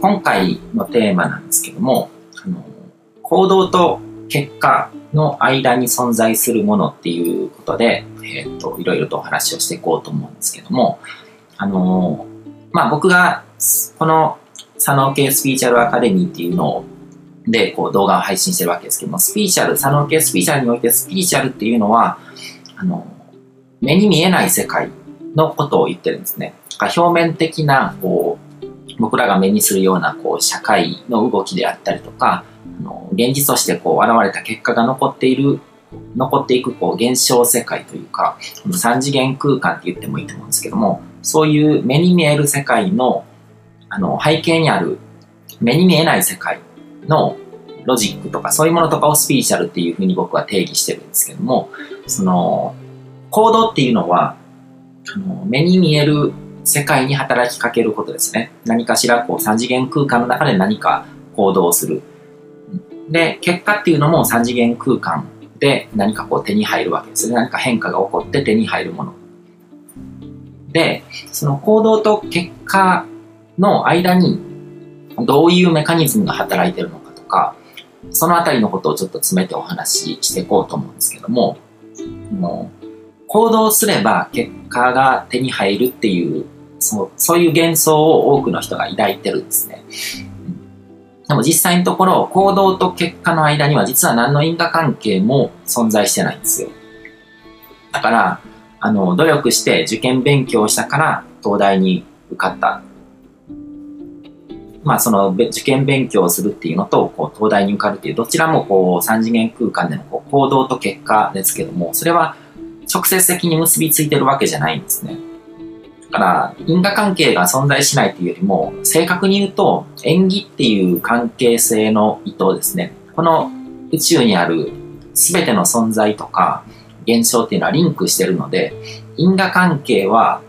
今回のテーマなんですけども、あの行動と結果の間に存在するものっていうことで、えっ、と、いろいろとお話をしていこうと思うんですけども、あのまあ、僕がこの佐野系スピーチャルアカデミーっていうのをでこう動画を配信してるわけですけども、スピーチャル、佐野系スピーチャルにおいてスピーチャルっていうのは、あの、目に見えない世界のことを言ってるんですね。表面的な、こう、僕らが目にするような、こう、社会の動きであったりとか、あの現実としてこう現れた結果が残っている残っていくこう現象世界というか、三次元空間って言ってもいいと思うんですけども、そういう目に見える世界のあの背景にある目に見えない世界のロジックとかそういうものとかをスピーチャルっていうふうに僕は定義してるんですけども、その行動っていうのはあの目に見える世界に働きかけることですね。何かしらこう三次元空間の中で何か行動をする。で、結果っていうのも三次元空間で何かこう手に入るわけですね。何か変化が起こって手に入るもの。で、その行動と結果の間にどういうメカニズムが働いてるのかとか、そのあたりのことをちょっと詰めてお話ししていこうと思うんですけども、もう行動すれば結果が手に入るっていうそうそういう幻想を多くの人が抱いてるんですね。でも実際のところ、行動と結果の間には実は何の因果関係も存在してないんですよ。だから、あの、努力して受験勉強したから東大に受かった。まあ、その受験勉強をするっていうのと、こう、東大に受かるっていう、どちらもこう、三次元空間でのこう行動と結果ですけども、それは直接的に結びついてるわけじゃないんですね。だから、因果関係が存在しないというよりも、正確に言うと、縁起っていう関係性の意図ですね。この宇宙にある全ての存在とか現象っていうのはリンクしてるので、因果関係は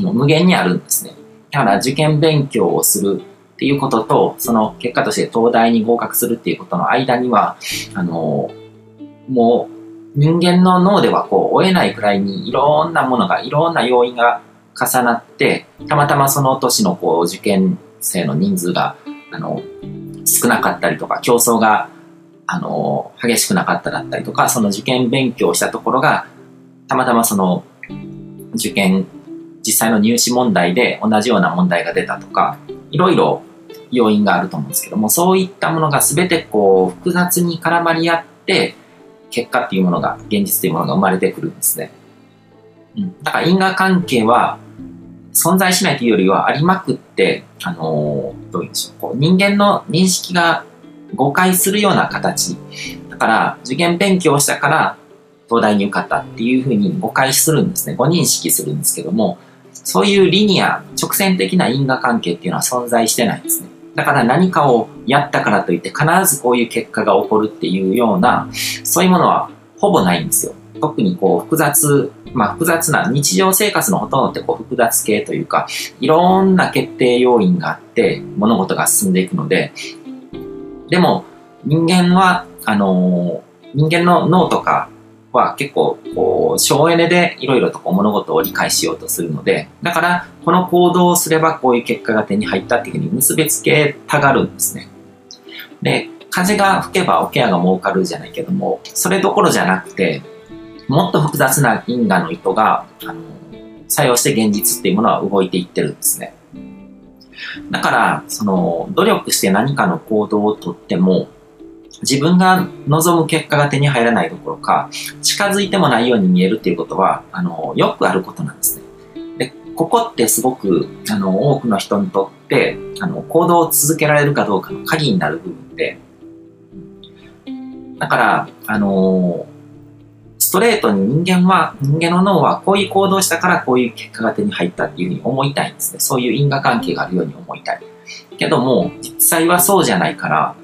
無限にあるんですね。だから受験勉強をするっていうことと、その結果として東大に合格するっていうことの間には、あの、もう人間の脳ではこう追えないくらいにいろんなものが、いろんな要因が重なって、たまたまその年のこう受験生の人数が、あの、少なかったりとか、競争が、あの、激しくなかっただったりとか、その受験勉強したところが、たまたまその、受験、実際の入試問題で同じような問題が出たとか、いろいろ要因があると思うんですけども、そういったものが全てこう、複雑に絡まり合って、結果っていうものが、現実というものが生まれてくるんですね。うん。だから因果関係は、存在しないというよりはありまくって、あのー、どういうんでしょう、こう人間の認識が誤解するような形。だから、受験勉強したから東大に受かったっていうふうに誤解するんですね。誤認識するんですけども、そういうリニア、直線的な因果関係っていうのは存在してないんですね。だから何かをやったからといって必ずこういう結果が起こるっていうような、そういうものはほぼないんですよ。特にこう複雑、まあ複雑な日常生活のほとんどってこう複雑系というか、いろんな決定要因があって物事が進んでいくので、でも人間は、あのー、人間の脳とかは結構こう省エネでいろいろとこう物事を理解しようとするので、だからこの行動をすればこういう結果が手に入ったっていうふうに結びつけたがるんですね。で、風が吹けば桶屋が儲かるじゃないけども、それどころじゃなくて、もっと複雑な因果の意図が、あの、作用して現実っていうものは動いていってるんですね。だから、その、努力して何かの行動をとっても、自分が望む結果が手に入らないどころか、近づいてもないように見えるっていうことは、あの、よくあることなんですね。で、ここってすごく、あの、多くの人にとって、あの、行動を続けられるかどうかの鍵になる部分で、だから、あのトレートに人間は、人間の脳はこういう行動したからこういう結果が手に入ったっていうふうに思いたいんですね。そういう因果関係があるように思いたい。けども、実際はそうじゃないから、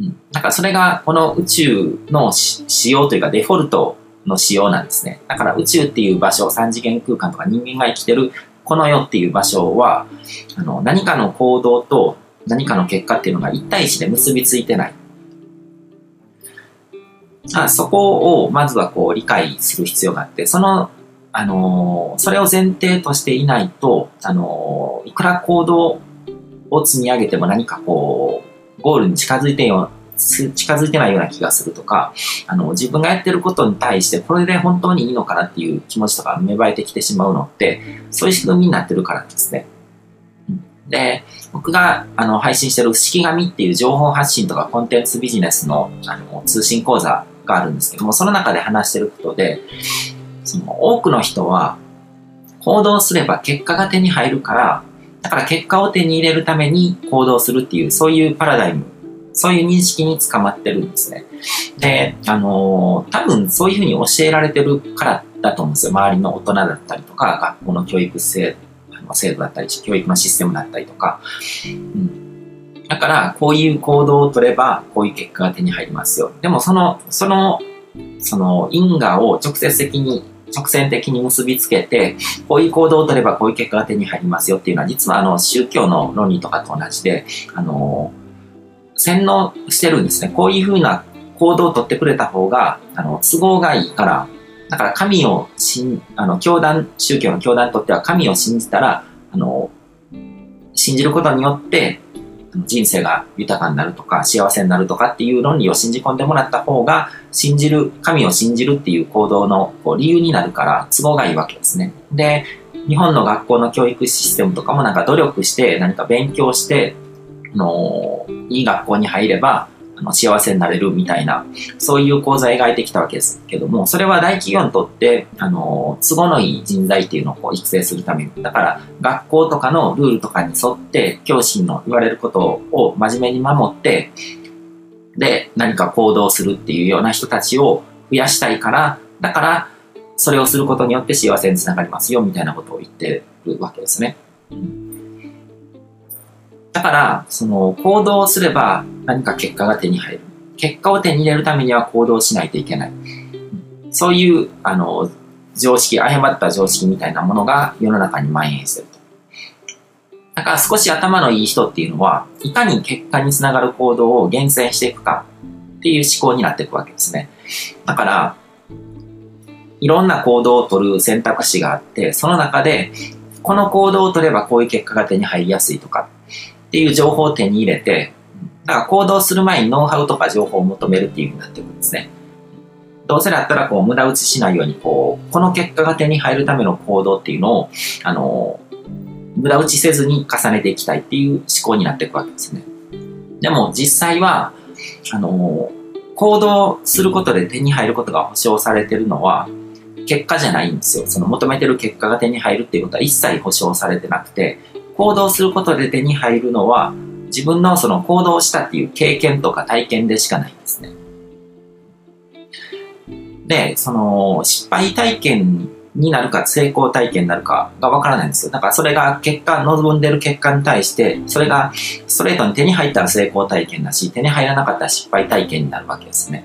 うん。だからそれがこの宇宙の仕様というかデフォルトの仕様なんですね。だから宇宙っていう場所、三次元空間とか人間が生きてるこの世っていう場所は、あの、何かの行動と何かの結果っていうのが一対一で結びついてない。あそこをまずはこう理解する必要があって、その、あのー、それを前提としていないと、あのー、いくら行動を積み上げても何かこう、ゴールに近づいてよ近づいてないような気がするとか、あの、自分がやってることに対して、これで本当にいいのかなっていう気持ちとか芽生えてきてしまうのって、そういう仕組みになってるからですね。で、僕があの配信してる式紙っていう情報発信とかコンテンツビジネスのあの通信講座があるんですけども、その中で話してることで、その多くの人は行動すれば結果が手に入るから、だから結果を手に入れるために行動するっていう、そういうパラダイム、そういう認識に捕まってるんですね。で、あのー、多分そういうふうに教えられてるからだと思うんですよ。周りの大人だったりとか、学校の教育制制度だったり、教育のシステムだったりとか。うん、だから、こういう行動を取れば、こういう結果が手に入りますよ。でも、その、その、その因果を直接的に直線的に結びつけて、こういう行動を取ればこういう結果が手に入りますよっていうのは、実はあの宗教の論理とかと同じで、あの、洗脳してるんですね。こういうふうな行動を取ってくれた方が、あの、都合がいいから、だから神を信、あの、教団、宗教の教団にとっては神を信じたら、あの、信じることによって、人生が豊かになるとか幸せになるとかっていう論理を信じ込んでもらった方が信じる神を信じるっていう行動のこう理由になるから都合がいいわけですね。で日本の学校の教育システムとかもなんか努力して何か勉強してあのいい学校に入ればの幸せになれるみたいな、そういう講座を描いてきたわけですけども、それは大企業にとって、あの、都合のいい人材っていうのをこう育成するために、だから学校とかのルールとかに沿って、教師の言われることを真面目に守って、で、何か行動するっていうような人たちを増やしたいから、だから、それをすることによって幸せにつながりますよ、みたいなことを言ってるわけですね。うんだから、その行動すれば何か結果が手に入る。結果を手に入れるためには行動しないといけない。そういう、あの、常識、誤った常識みたいなものが世の中に蔓延してると。だから少し頭のいい人っていうのは、いかに結果につながる行動を厳選していくかっていう思考になっていくわけですね。だから、いろんな行動を取る選択肢があって、その中で、この行動を取ればこういう結果が手に入りやすいとか、っていう情報を手に入れて、だから行動する前にノウハウとか情報を求めるっていうふうになってくるんですね。どうせだったらこう無駄打ちしないようにこう、この結果が手に入るための行動っていうのを、あの、無駄打ちせずに重ねていきたいっていう思考になっていくわけですね。でも実際は、あの、行動することで手に入ることが保証されてるのは、結果じゃないんですよ。その求めてる結果が手に入るっていうことは一切保証されてなくて、行動することで手に入るのは、自分のその行動したっていう経験とか体験でしかないんですね。で、その失敗体験になるか成功体験になるかがわからないんですよ。だからそれが結果、望んでる結果に対して、それがストレートに手に入ったら成功体験だし、手に入らなかったら失敗体験になるわけですね。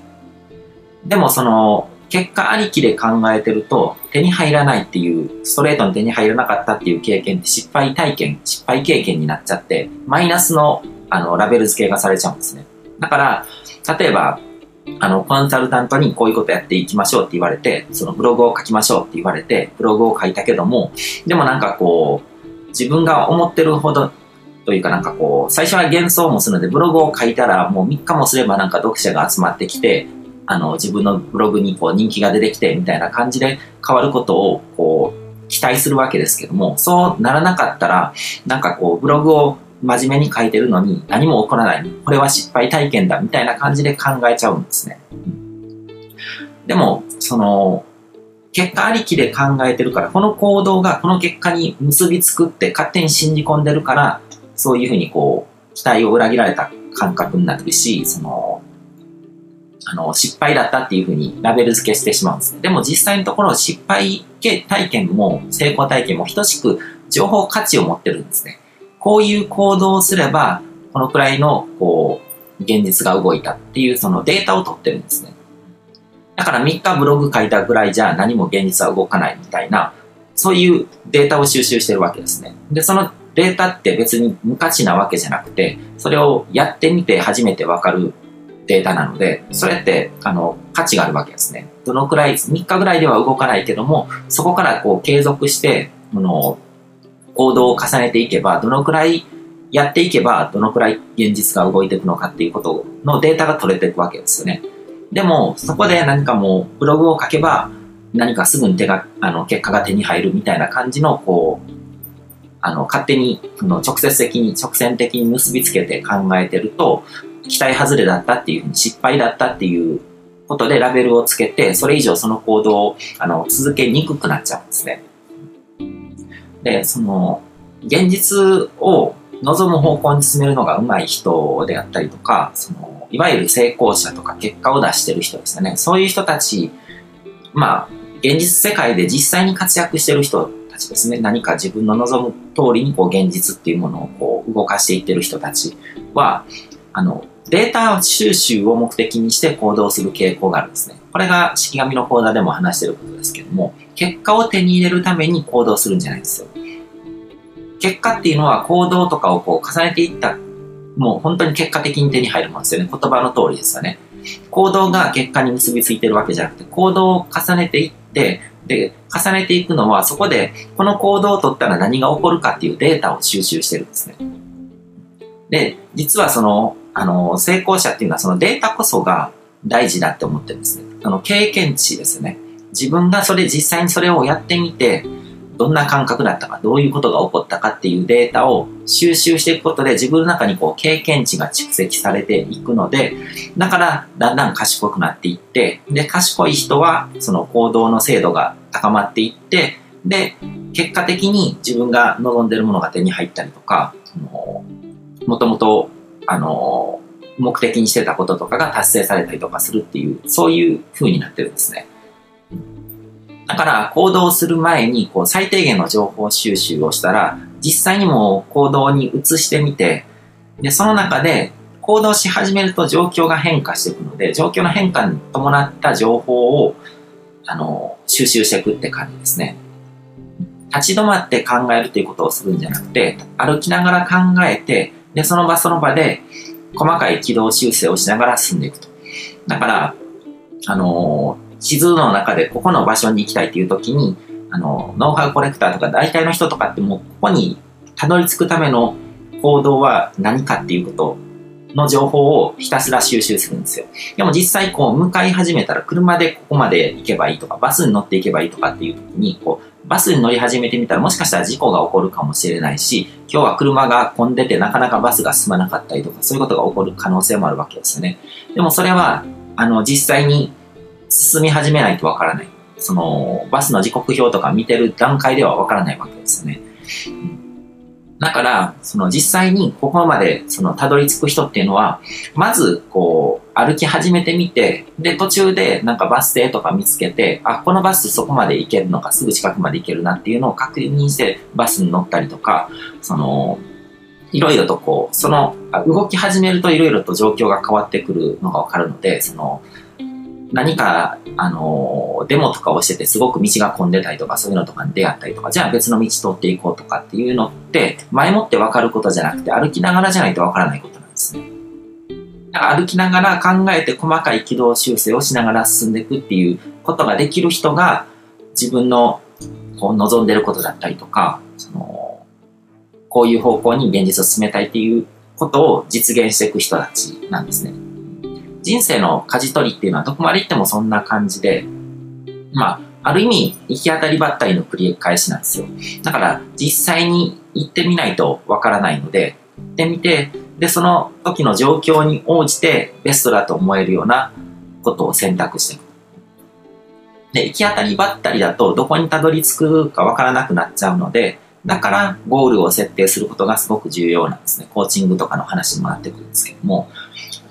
でもその結果ありきで考えてると、手に入らないっていう、ストレートに手に入らなかったっていう経験って失敗体験、失敗経験になっちゃって、マイナスのあのラベル付けがされちゃうんですね。だから、例えば、あの、コンサルタントにこういうことやっていきましょうって言われて、そのブログを書きましょうって言われて、ブログを書いたけども、でもなんかこう、自分が思ってるほどというかなんかこう、最初は幻想もするので、ブログを書いたらもう3日もすればなんか読者が集まってきて、あの、自分のブログにこう人気が出てきてみたいな感じで変わることをこう期待するわけですけども、そうならなかったら、なんかこうブログを真面目に書いてるのに何も起こらない。これは失敗体験だみたいな感じで考えちゃうんですね。でも、その、結果ありきで考えてるから、この行動がこの結果に結びつくって勝手に信じ込んでるから、そういうふうにこう、期待を裏切られた感覚になってるし、その、あの、失敗だったっていうふうにラベル付けしてしまうんですね。でも実際のところ失敗体験も成功体験も等しく情報価値を持ってるんですね。こういう行動をすれば、このくらいの、こう、現実が動いたっていうそのデータを取ってるんですね。だから3日ブログ書いたぐらいじゃ何も現実は動かないみたいな、そういうデータを収集してるわけですね。で、そのデータって別に無価値なわけじゃなくて、それをやってみて初めてわかるデータなので、それって、あの、価値があるわけですね。どのくらい、3日ぐらいでは動かないけども、そこからこう継続して、あの、行動を重ねていけば、どのくらいやっていけばどのくらい現実が動いていくのかっていうことのデータが取れていくわけですよね。でも、そこで何かもうブログを書けば何かすぐに手が、あの、結果が手に入るみたいな感じの、こう、あの、勝手に、その直接的に、直線的に結びつけて考えてると、期待外れだったっていうふうに失敗だったっていうことでラベルをつけて、それ以上その行動をあの続けにくくなっちゃうんですね。で、その、現実を望む方向に進めるのが上手い人であったりとか、その、いわゆる成功者とか結果を出してる人ですよね。そういう人たち、まあ、現実世界で実際に活躍してる人たちですね。何か自分の望む通りにこう現実っていうものをこう動かしていってる人たちは、あの、データ収集を目的にして行動する傾向があるんですね。これが式紙の講座でも話してることですけども、結果を手に入れるために行動するんじゃないんですよ。結果っていうのは行動とかをこう重ねていった、もう本当に結果的に手に入るものですよね。言葉の通りですよね。行動が結果に結びついてるわけじゃなくて、行動を重ねていって、で、重ねていくのはそこでこの行動を取ったら何が起こるかっていうデータを収集してるんですね。で、実はそのあの、成功者っていうのはそのデータこそが大事だって思ってるんですね。あの、経験値ですね。自分がそれ実際にそれをやってみて、どんな感覚だったか、どういうことが起こったかっていうデータを収集していくことで自分の中にこう経験値が蓄積されていくので、だからだんだん賢くなっていって、で、賢い人はその行動の精度が高まっていって、で、結果的に自分が望んでるものが手に入ったりとか、もともとあの、目的にしてたこととかが達成されたりとかするっていう、そういう風になってるんですね。だから行動する前にこう最低限の情報収集をしたら、実際にも行動に移してみて、で、その中で行動し始めると状況が変化していくので、状況の変化に伴った情報を、あの、収集していくって感じですね。立ち止まって考えるということをするんじゃなくて、歩きながら考えて、で、その場その場で細かい軌道修正をしながら進んでいくと。だから、あのー、地図の中でここの場所に行きたいっていう時に、あのー、ノウハウコレクターとか大体の人とかってもうここにたどり着くための行動は何かっていうことの情報をひたすら収集するんですよ。でも実際こう向かい始めたら車でここまで行けばいいとか、バスに乗っていけばいいとかっていう時に、こうバスに乗り始めてみたらもしかしたら事故が起こるかもしれないし、今日は車が混んでてなかなかバスが進まなかったりとか、そういうことが起こる可能性もあるわけですよね。でもそれは、あの、実際に進み始めないとわからない。その、バスの時刻表とか見てる段階ではわからないわけですよね。だから、その実際にここまでそのたどり着く人っていうのは、まずこう歩き始めてみて、で途中でなんかバス停とか見つけて、あ、このバスそこまで行けるのか、すぐ近くまで行けるなっていうのを確認してバスに乗ったりとか、その、いろいろとこう、その、動き始めるといろいろと状況が変わってくるのがわかるので、その、何か、あの、デモとかをしててすごく道が混んでたりとか、そういうのとかに出会ったりとか、じゃあ別の道通っていこうとかっていうのって、前もって分かることじゃなくて、歩きながらじゃないと分からないことなんですね。だから歩きながら考えて細かい軌道修正をしながら進んでいくっていうことができる人が、自分のこう望んでることだったりとか、その、こういう方向に現実を進めたいっていうことを実現していく人たちなんですね。人生の舵取りっていうのはどこまで行ってもそんな感じで、まあ、ある意味、行き当たりばったりの繰り返しなんですよ。だから、実際に行ってみないとわからないので、行ってみて、で、その時の状況に応じてベストだと思えるようなことを選択していく。で、行き当たりばったりだとどこにたどり着くかわからなくなっちゃうので、だからゴールを設定することがすごく重要なんですね。コーチングとかの話にもなってくるんですけども、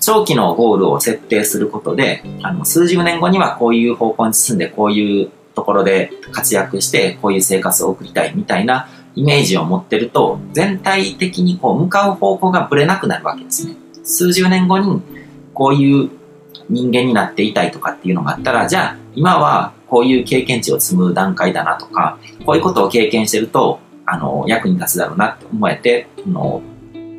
長期のゴールを設定することで、あの、数十年後にはこういう方向に進んで、こういうところで活躍して、こういう生活を送りたいみたいなイメージを持ってると、全体的にこう向かう方向がぶれなくなるわけですね。数十年後にこういう人間になっていたいとかっていうのがあったら、じゃあ今はこういう経験値を積む段階だなとか、こういうことを経験してると、あの、役に立つだろうなって思えて、あの、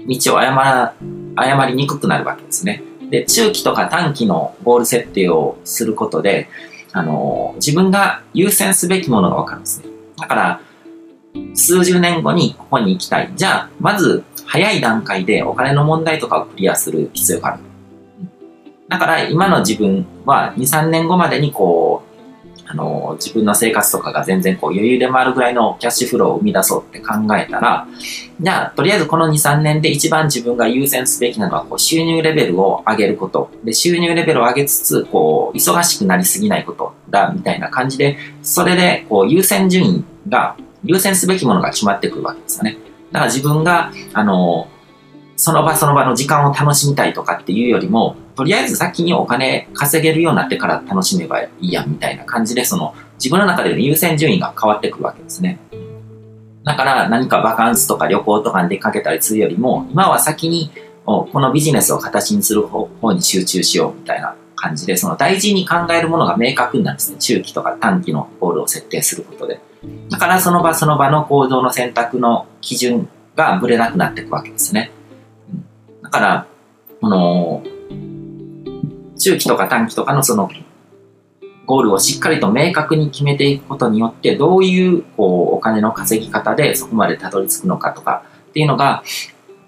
道を誤ら誤りにくくなるわけですね。で、中期とか短期のゴール設定をすることで、あの、自分が優先すべきものがわかるんですね。だから、数十年後にここに行きたい。じゃあ、まず早い段階でお金の問題とかをクリアする必要がある。だから今の自分は2、3年後までにこう、あの、自分の生活とかが全然こう余裕で回るぐらいのキャッシュフローを生み出そうって考えたら、じゃあ、とりあえずこの2、3年で一番自分が優先すべきなのは、こう、収入レベルを上げること。で、収入レベルを上げつつ、こう、忙しくなりすぎないことだ、みたいな感じで、それで、こう、優先順位が、優先すべきものが決まってくるわけですよね。だから自分が、あの、その場その場の時間を楽しみたいとかっていうよりも、とりあえず先にお金稼げるようになってから楽しめばいいやみたいな感じで、その自分の中での優先順位が変わってくるわけですね。だから何かバカンスとか旅行とかに出かけたりするよりも、今は先にこのビジネスを形にする方に集中しようみたいな感じで、その大事に考えるものが明確になるんですね。中期とか短期のゴールを設定することで。だからその場その場の行動の選択の基準がぶれなくなっていくわけですね。だから、この、中期とか短期とかのその、ゴールをしっかりと明確に決めていくことによって、どういう、こう、お金の稼ぎ方でそこまでたどり着くのかとかっていうのが、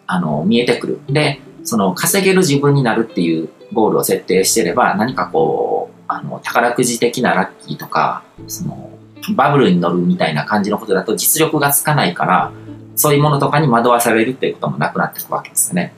あの、見えてくる。で、その、稼げる自分になるっていうゴールを設定してれば、何かこう、あの、宝くじ的なラッキーとか、その、バブルに乗るみたいな感じのことだと実力がつかないから、そういうものとかに惑わされるっていうこともなくなっていくわけですよね。